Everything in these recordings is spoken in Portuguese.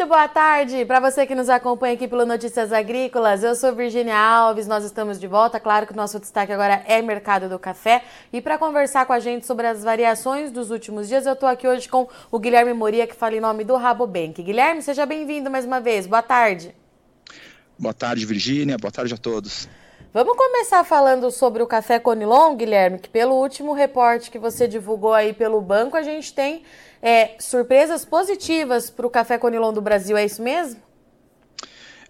Muito boa tarde para você que nos acompanha aqui pelo Notícias Agrícolas. Eu sou Virginia Alves, nós estamos de volta. Claro que o nosso destaque agora é mercado do café. E para conversar com a gente sobre as variações dos últimos dias, eu estou aqui hoje com o Guilherme Moria, que fala em nome do Rabobank. Guilherme, seja bem-vindo mais uma vez. Boa tarde. Boa tarde, Virginia. Boa tarde a todos. Vamos começar falando sobre o café Conilon, Guilherme, que pelo último reporte que você divulgou aí pelo banco, a gente tem é, surpresas positivas para o café Conilon do Brasil, é isso mesmo?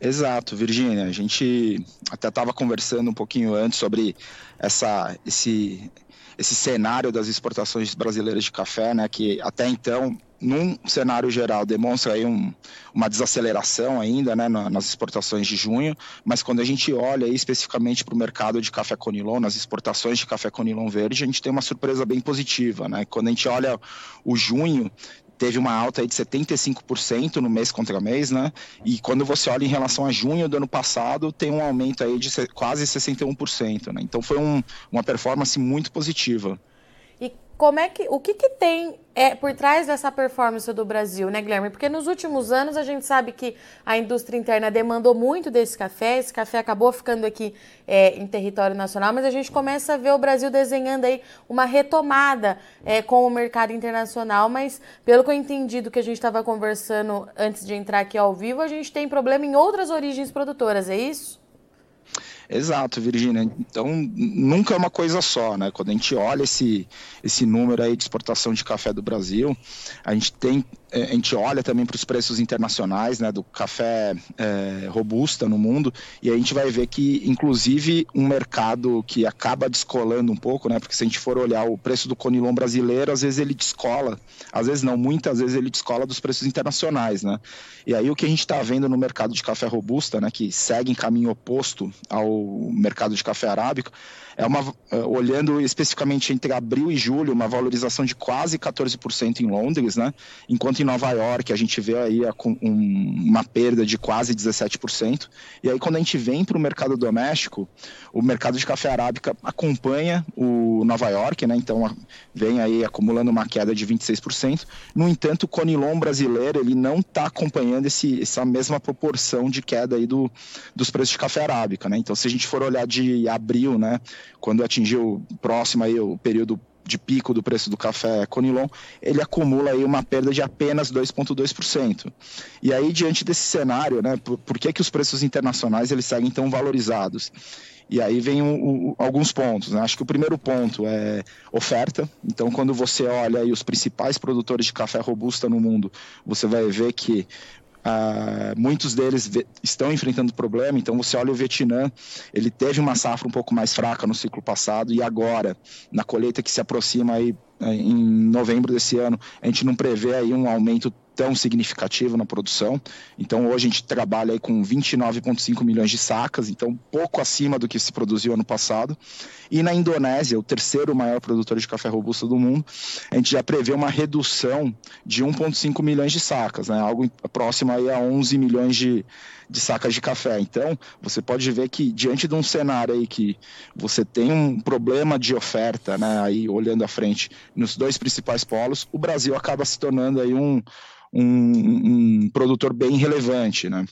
Exato, Virgínia. A gente até estava conversando um pouquinho antes sobre essa, esse, esse cenário das exportações brasileiras de café, né, que até então num cenário geral, demonstra aí um, uma desaceleração ainda né, nas exportações de junho, mas quando a gente olha especificamente para o mercado de café conilon, nas exportações de café conilon verde, a gente tem uma surpresa bem positiva. Né? Quando a gente olha o junho, teve uma alta de 75% no mês contra mês, né? E quando você olha em relação a junho do ano passado, tem um aumento aí de quase 61%, né? Então foi um, uma performance muito positiva. Como é que, o que, que tem é, por trás dessa performance do Brasil, né, Guilherme? Porque nos últimos anos a gente sabe que a indústria interna demandou muito desse café, esse café acabou ficando aqui é, em território nacional, mas a gente começa a ver o Brasil desenhando aí uma retomada é, com o mercado internacional, mas pelo que eu entendi do que a gente estava conversando antes de entrar aqui ao vivo, a gente tem problema em outras origens produtoras, é isso? Exato, Virginia. Então, nunca é uma coisa só, né? Quando a gente olha esse, esse número aí de exportação de café do Brasil, a gente tem a gente olha também para os preços internacionais né, do café é, robusta no mundo e a gente vai ver que, inclusive, um mercado que acaba descolando um pouco, né, porque se a gente for olhar o preço do conilon brasileiro, às vezes ele descola, às vezes não, muitas vezes ele descola dos preços internacionais. Né? E aí o que a gente está vendo no mercado de café robusta, né, que segue em caminho oposto ao mercado de café arábico, é uma, é, olhando especificamente entre abril e julho, uma valorização de quase 14% em Londres, né? enquanto em Nova York a gente vê aí a, um, uma perda de quase 17%. E aí quando a gente vem para o mercado doméstico, o mercado de café arábica acompanha o Nova York, né? então vem aí acumulando uma queda de 26%. No entanto, o Conilon brasileiro ele não está acompanhando esse, essa mesma proporção de queda aí do, dos preços de café arábica. Né? Então se a gente for olhar de abril, né, quando atingiu próximo aí o período de pico do preço do café Conilon, ele acumula aí uma perda de apenas 2,2%. E aí, diante desse cenário, né, por, por, que, que os preços internacionais eles seguem tão valorizados? E aí vem o, o, alguns pontos. Né? Acho que o primeiro ponto é oferta. Então, quando você olha aí os principais produtores de café robusta no mundo, você vai ver que Uh, muitos deles estão enfrentando problema, então você olha o Vietnã, ele teve uma safra um pouco mais fraca no ciclo passado e agora, na colheita que se aproxima aí eh, em novembro desse ano, a gente não prevê aí um aumento tão significativo na produção. Então hoje a gente trabalha com 29,5 milhões de sacas, então pouco acima do que se produziu ano passado. E na Indonésia, o terceiro maior produtor de café robusto do mundo, a gente já prevê uma redução de 1,5 milhões de sacas, né? algo próximo aí a 11 milhões de, de sacas de café. Então, você pode ver que diante de um cenário aí que você tem um problema de oferta, né, aí olhando à frente nos dois principais polos, o Brasil acaba se tornando aí um, um, um produtor bem relevante, né?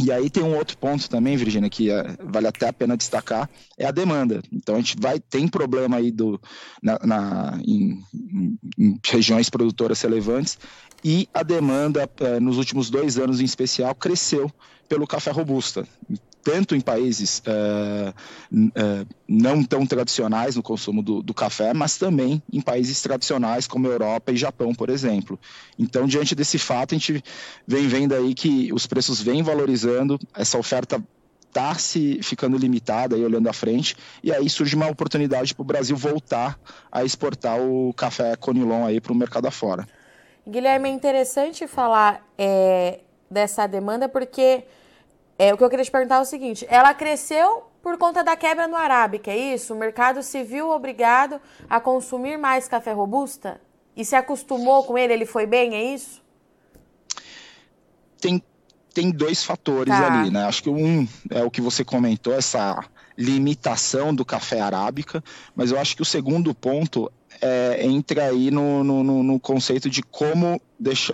E aí tem um outro ponto também, Virginia, que é, vale até a pena destacar, é a demanda. Então a gente vai tem problema aí do, na, na em, em, regiões produtoras relevantes e a demanda é, nos últimos dois anos em especial cresceu pelo café robusta tanto em países uh, uh, não tão tradicionais no consumo do, do, café, mas também em países tradicionais como Europa e Japão, por exemplo. Então, diante desse fato, a gente vem vendo aí que os preços vêm valorizando, essa oferta está se ficando limitada aí olhando à frente e aí surge uma oportunidade para o Brasil voltar a exportar o café Conilon aí para o mercado afora. Guilherme, é interessante falar é, dessa demanda porque é, o que eu queria te perguntar é o seguinte: ela cresceu por conta da quebra no Arábica, é isso? O mercado se viu obrigado a consumir mais café robusta? E se acostumou com ele, ele foi bem, é isso? Tem, tem dois fatores tá. ali, né? Acho que um é o que você comentou, essa limitação do café arábica, mas eu acho que o segundo ponto é, entra aí no, no, no, conceito de como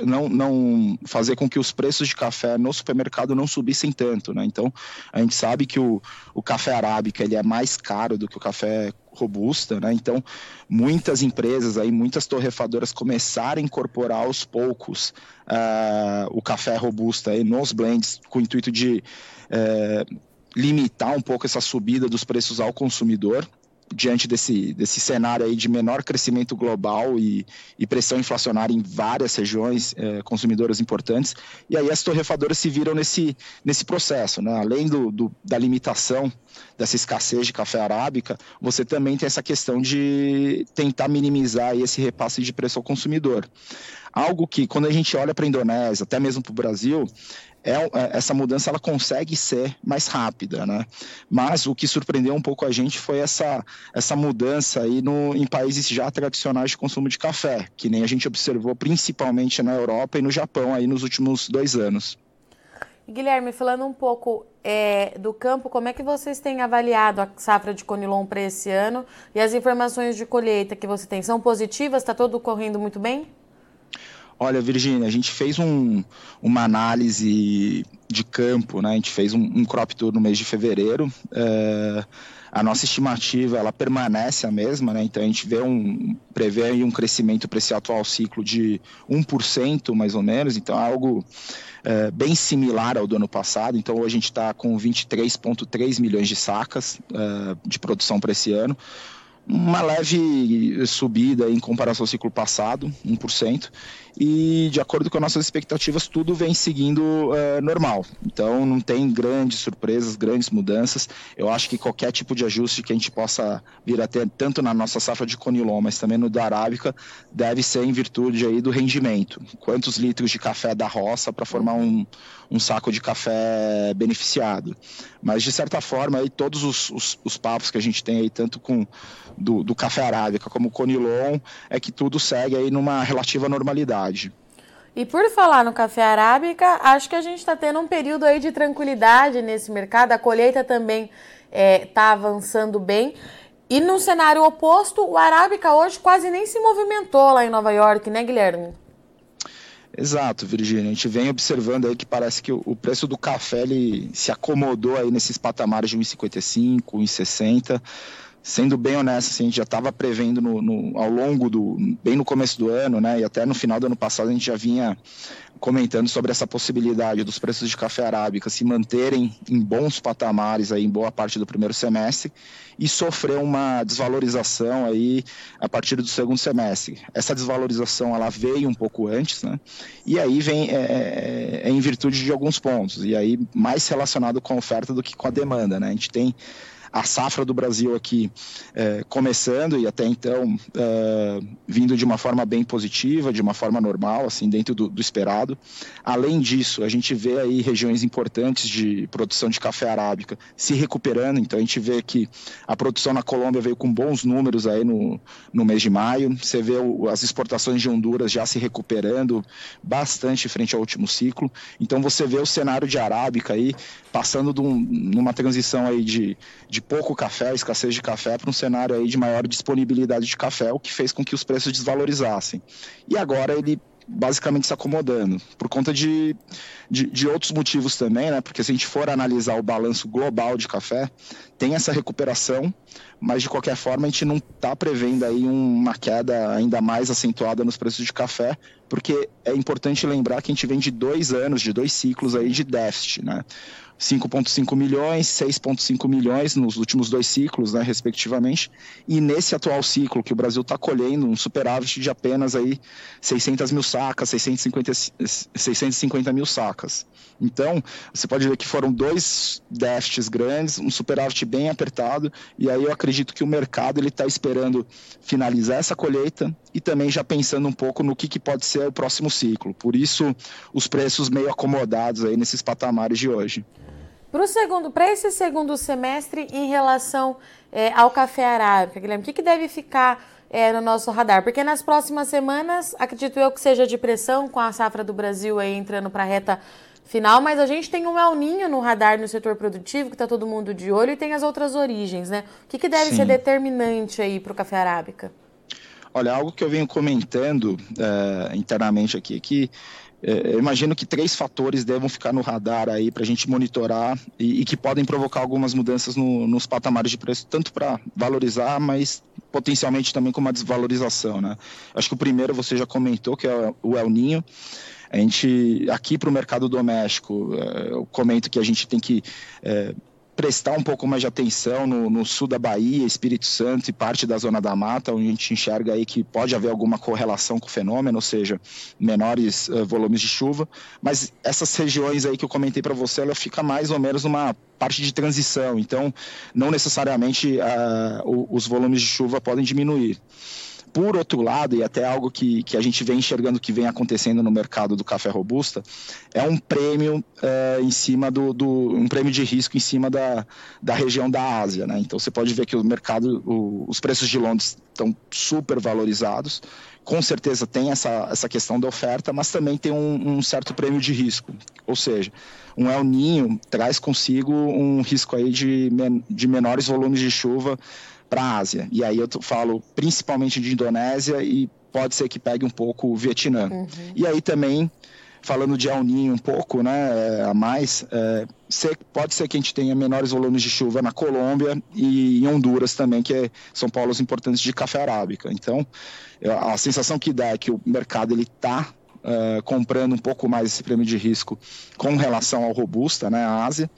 não, não fazer com que os preços de café no supermercado não subissem tanto, né? Então, a gente sabe que o, o café arábica ele é mais caro do que o café robusta, né? Então, muitas empresas aí, muitas torrefadoras começaram a incorporar aos poucos uh, o café robusta aí nos blends com o intuito de uh, limitar um pouco essa subida dos preços ao consumidor diante desse, desse cenário aí de menor crescimento global e, e pressão inflacionária em várias regiões é, consumidoras importantes. E aí as torrefadoras se viram nesse, nesse processo. Né? Além do, do, da limitação dessa escassez de café arábica, você também tem essa questão de tentar minimizar esse repasse de preço ao consumidor. Algo que, quando a gente olha para a Indonésia, até mesmo para o Brasil, é, é, essa mudança ela consegue ser mais rápida, né? Mas o que surpreendeu um pouco a gente foi essa, essa mudança aí no, em países já tradicionais de consumo de café, que nem a gente observou principalmente na Europa e no Japão aí nos últimos dois anos. Guilherme, falando um pouco é, do campo, como é que vocês têm avaliado a safra de Conilon para esse ano e as informações de colheita que você tem? São positivas? Está tudo correndo muito bem? Olha, Virginia, a gente fez um, uma análise de campo, né? A gente fez um, um crop tour no mês de fevereiro. É, a nossa estimativa ela permanece a mesma, né? Então a gente vê um prevê um crescimento para esse atual ciclo de 1% mais ou menos, então é algo é, bem similar ao do ano passado. Então hoje a gente está com 23,3 milhões de sacas é, de produção para esse ano uma leve subida em comparação ao ciclo passado, 1%, e de acordo com as nossas expectativas, tudo vem seguindo uh, normal. Então não tem grandes surpresas, grandes mudanças. Eu acho que qualquer tipo de ajuste que a gente possa vir a ter, tanto na nossa safra de conilon, mas também no da arábica, deve ser em virtude aí do rendimento. Quantos litros de café da roça para formar um, um saco de café beneficiado. Mas de certa forma, aí, todos os, os, os papos que a gente tem aí, tanto com do, do café arábica como conilon, é que tudo segue aí numa relativa normalidade. E por falar no café arábica, acho que a gente está tendo um período aí de tranquilidade nesse mercado. A colheita também está é, tá avançando bem. E no cenário oposto, o arábica hoje quase nem se movimentou lá em Nova York, né, Guilherme? Exato, Virginia. A gente vem observando aí que parece que o preço do café ele se acomodou aí nesses patamares de 1,55, 1,60 sendo bem honesto, assim, a gente já estava prevendo no, no, ao longo do, bem no começo do ano, né, e até no final do ano passado a gente já vinha comentando sobre essa possibilidade dos preços de café arábica se manterem em bons patamares aí em boa parte do primeiro semestre e sofrer uma desvalorização aí a partir do segundo semestre. Essa desvalorização ela veio um pouco antes, né? E aí vem é, é, é em virtude de alguns pontos e aí mais relacionado com a oferta do que com a demanda, né? A gente tem a safra do Brasil aqui é, começando e até então é, vindo de uma forma bem positiva, de uma forma normal, assim, dentro do, do, esperado. Além disso, a gente vê aí regiões importantes de produção de café arábica se recuperando, então a gente vê que a produção na Colômbia veio com bons números aí no, no mês de maio, você vê o, as exportações de Honduras já se recuperando bastante frente ao último ciclo, então você vê o cenário de arábica aí passando de um, numa transição aí de, de pouco café, escassez de café, para um cenário aí de maior disponibilidade de café, o que fez com que os preços desvalorizassem. E agora ele basicamente se acomodando, por conta de, de, de, outros motivos também, né? Porque se a gente for analisar o balanço global de café, tem essa recuperação, mas de qualquer forma a gente não está prevendo aí uma queda ainda mais acentuada nos preços de café, porque é importante lembrar que a gente vem de dois anos, de dois ciclos aí de déficit, né? 5,5 milhões, 6,5 milhões nos últimos dois ciclos, né, respectivamente. E nesse atual ciclo que o Brasil está colhendo um superávit de apenas aí 600 mil sacas, 650, 650 mil sacas. Então, você pode ver que foram dois déficits grandes, um superávit bem apertado, e aí eu acredito que o mercado ele está esperando finalizar essa colheita e também já pensando um pouco no que, que pode ser o próximo ciclo. Por isso, os preços meio acomodados aí nesses patamares de hoje. Para segundo, para esse segundo semestre, em relação é, ao café arábica, Guilherme, o que, que deve ficar é, no nosso radar? Porque nas próximas semanas, acredito eu que seja de pressão com a safra do Brasil aí entrando para a reta final, mas a gente tem um El Ninho no radar no setor produtivo, que está todo mundo de olho, e tem as outras origens, né? O que, que deve Sim. ser determinante aí para o café arábica? Olha, algo que eu venho comentando uh, internamente aqui, que é, eu imagino que três fatores devam ficar no radar aí para a gente monitorar e, e, que podem provocar algumas mudanças no, nos patamares de preço, tanto para valorizar, mas potencialmente também com uma desvalorização, né? Acho que o primeiro você já comentou, que é o El Ninho. A gente, aqui para o mercado doméstico, é, eu comento que a gente tem que é, prestar um pouco mais de atenção no, no, sul da Bahia, Espírito Santo e parte da Zona da Mata, onde a gente enxerga aí que pode haver alguma correlação com o fenômeno, ou seja, menores uh, volumes de chuva, mas essas regiões aí que eu comentei para você, ela fica mais ou menos numa parte de transição, então não necessariamente uh, os volumes de chuva podem diminuir. Por outro lado, e até algo que, que a gente vem enxergando que vem acontecendo no mercado do café robusta, é um prêmio é, em cima do, do, um prêmio de risco em cima da, da região da Ásia, né? Então você pode ver que o mercado, o, os preços de Londres estão super valorizados. Com certeza tem essa, essa questão da oferta, mas também tem um, um certo prêmio de risco. Ou seja, um El Ninho traz consigo um risco aí de, de menores volumes de chuva para a Ásia. E aí eu falo principalmente de Indonésia e pode ser que pegue um pouco o Vietnã. Uhum. E aí também, falando de El Ninho um pouco né, a mais, é, pode ser que a gente tenha menores volumes de chuva na Colômbia e em Honduras também, que é, são polos importantes de café arábica. Então, a sensação que dá é que o mercado ele está uh, comprando um pouco mais esse prêmio de risco com relação ao robusta, né, a Ásia.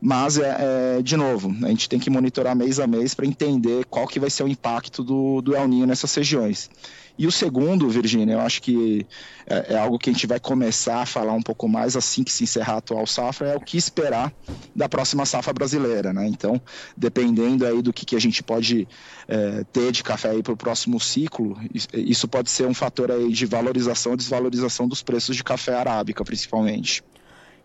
Mas, é, é, de novo, a gente tem que monitorar mês a mês para entender qual que vai ser o impacto do, do El Ninho nessas regiões. E o segundo, Virginia, eu acho que é, é, algo que a gente vai começar a falar um pouco mais assim que se encerrar a atual safra, é o que esperar da próxima safra brasileira, né? Então, dependendo aí do que, que a gente pode é, ter de café para o próximo ciclo, isso pode ser um fator aí de valorização ou desvalorização dos preços de café arábica, principalmente.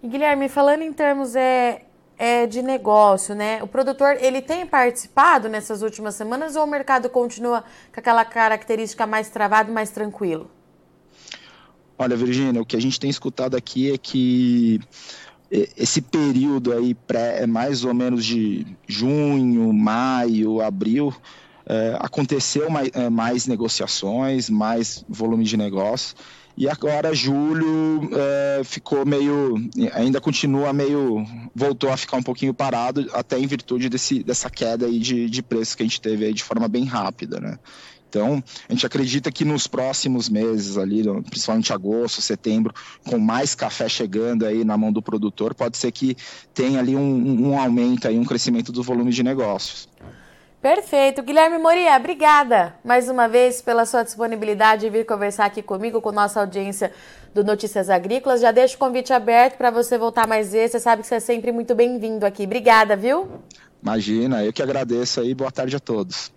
E Guilherme, falando em termos é, é, de negócio, né? O produtor ele tem participado nessas últimas semanas ou o mercado continua com aquela característica mais travado, mais tranquilo? Olha, Virginia, o que a gente tem escutado aqui é que esse período aí pré, é mais ou menos de junho, maio, abril, é, aconteceu mais, é, mais negociações, mais volume de negócio. E agora julho é, ficou meio, ainda continua meio, voltou a ficar um pouquinho parado, até em virtude desse, dessa queda aí de, de preço que a gente teve aí de forma bem rápida, né? Então, a gente acredita que nos próximos meses ali, principalmente agosto, setembro, com mais café chegando aí na mão do produtor, pode ser que tenha ali um, um aumento aí, um crescimento do volume de negócios. Perfeito. Guilherme Moria, obrigada mais uma vez pela sua disponibilidade de vir conversar aqui comigo, com nossa audiência do Notícias Agrícolas. Já deixo o convite aberto para você voltar mais vezes. Você sabe que você é sempre muito bem-vindo aqui. Obrigada, viu? Imagina, eu que agradeço aí. Boa tarde a todos.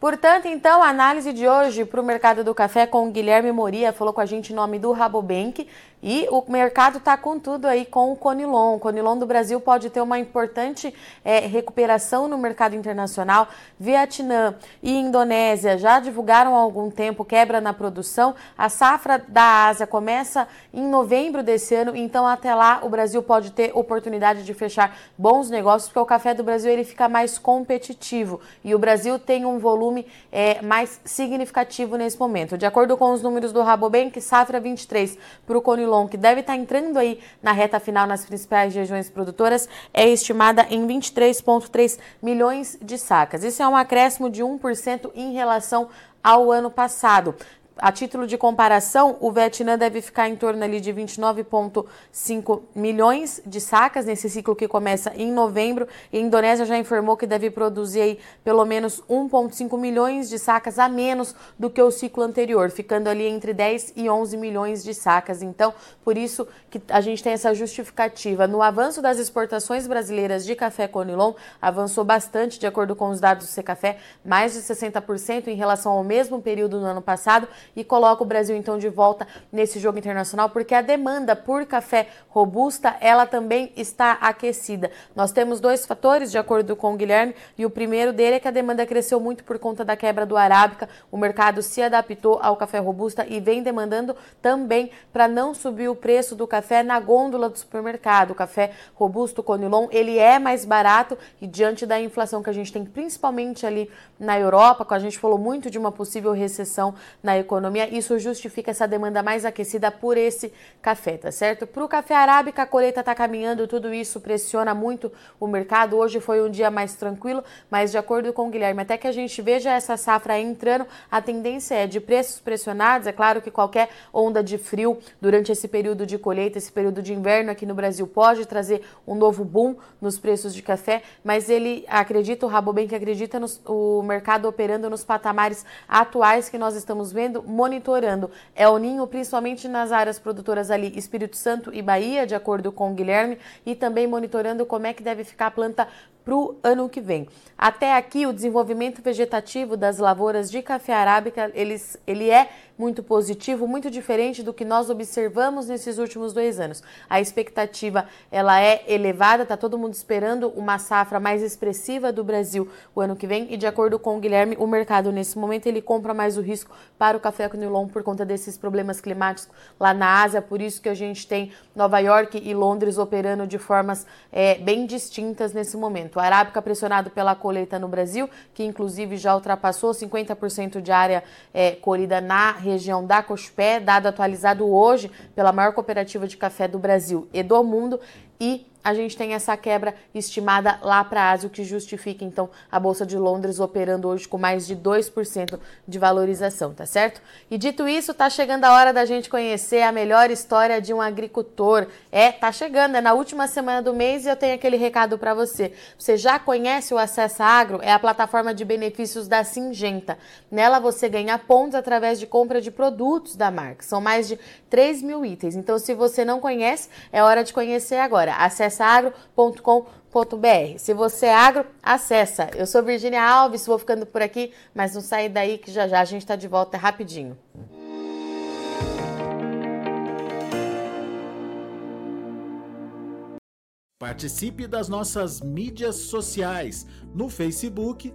Portanto, então, a análise de hoje para o mercado do café com o Guilherme Moria, falou com a gente em nome do Rabobank. E o mercado está com tudo aí com o Conilon. O Conilon do Brasil pode ter uma importante é, recuperação no mercado internacional. Vietnã e Indonésia já divulgaram há algum tempo quebra na produção. A safra da Ásia começa em novembro desse ano, então até lá o Brasil pode ter oportunidade de fechar bons negócios, porque o café do Brasil ele fica mais competitivo e o Brasil tem um volume é, mais significativo nesse momento. De acordo com os números do Rabobank, safra 23 para o Conilon que deve estar entrando aí na reta final nas principais regiões produtoras, é estimada em 23,3 milhões de sacas. Isso é um acréscimo de 1% em relação ao ano passado. A título de comparação, o Vietnã deve ficar em torno ali de 29,5 milhões de sacas nesse ciclo que começa em novembro. E a Indonésia já informou que deve produzir aí pelo menos 1,5 milhões de sacas a menos do que o ciclo anterior, ficando ali entre 10 e 11 milhões de sacas. Então, por isso que a gente tem essa justificativa. No avanço das exportações brasileiras de café Conilon, avançou bastante, de acordo com os dados do Secafé, mais de 60% em relação ao mesmo período no ano passado e coloca o Brasil então de volta nesse jogo internacional, porque a demanda por café robusta, ela também está aquecida. Nós temos dois fatores, de acordo com o Guilherme, e o primeiro dele é que a demanda cresceu muito por conta da quebra do arábica. O mercado se adaptou ao café robusta e vem demandando também para não subir o preço do café na gôndola do supermercado. O café robusto Conilon, ele é mais barato e diante da inflação que a gente tem principalmente ali na Europa, a gente falou muito de uma possível recessão na economia, isso justifica essa demanda mais aquecida por esse café, tá certo? Para o café arábica, a colheita está caminhando, tudo isso pressiona muito o mercado. Hoje foi um dia mais tranquilo, mas de acordo com o Guilherme, até que a gente veja essa safra entrando, a tendência é de preços pressionados. É claro que qualquer onda de frio durante esse período de colheita, esse período de inverno aqui no Brasil pode trazer um novo boom nos preços de café, mas ele acredita, o Rabobank acredita no o mercado operando nos patamares atuais que nós estamos vendo, monitorando El Ninho, principalmente nas áreas produtoras ali, Espírito Santo e Bahia, de acordo com o Guilherme, e também monitorando como é que deve ficar a planta para o ano que vem. Até aqui, o desenvolvimento vegetativo das lavouras de café arábica, eles, ele é muito positivo, muito diferente do que nós observamos nesses últimos dois anos. A expectativa ela é elevada, está todo mundo esperando uma safra mais expressiva do Brasil o ano que vem e de acordo com o Guilherme, o mercado nesse momento ele compra mais o risco para o café conilon por conta desses problemas climáticos lá na Ásia, por isso que a gente tem Nova York e Londres operando de formas é, bem distintas nesse momento. A arábica pressionado pela colheita no Brasil, que inclusive já ultrapassou 50% de área é, colhida na região região da Cospé, dado atualizado hoje pela maior cooperativa de café do Brasil e do mundo, e a gente tem essa quebra estimada lá para a Ásia, o que justifica então a Bolsa de Londres operando hoje com mais de 2% de valorização, tá certo? E dito isso, tá chegando a hora da gente conhecer a melhor história de um agricultor. É, tá chegando, é na última semana do mês e eu tenho aquele recado para você. Você já conhece o Acessa Agro? É a plataforma de benefícios da Singenta. Nela você ganha pontos através de compra de produtos da marca. São mais de 3 mil itens. Então, se você não conhece, é hora de conhecer agora. Acesse acessaagro.com.br. Se você é agro, acessa. Eu sou Virginia Alves, vou ficando por aqui, mas não sai daí que já já a gente está de volta rapidinho. Participe das nossas mídias sociais no Facebook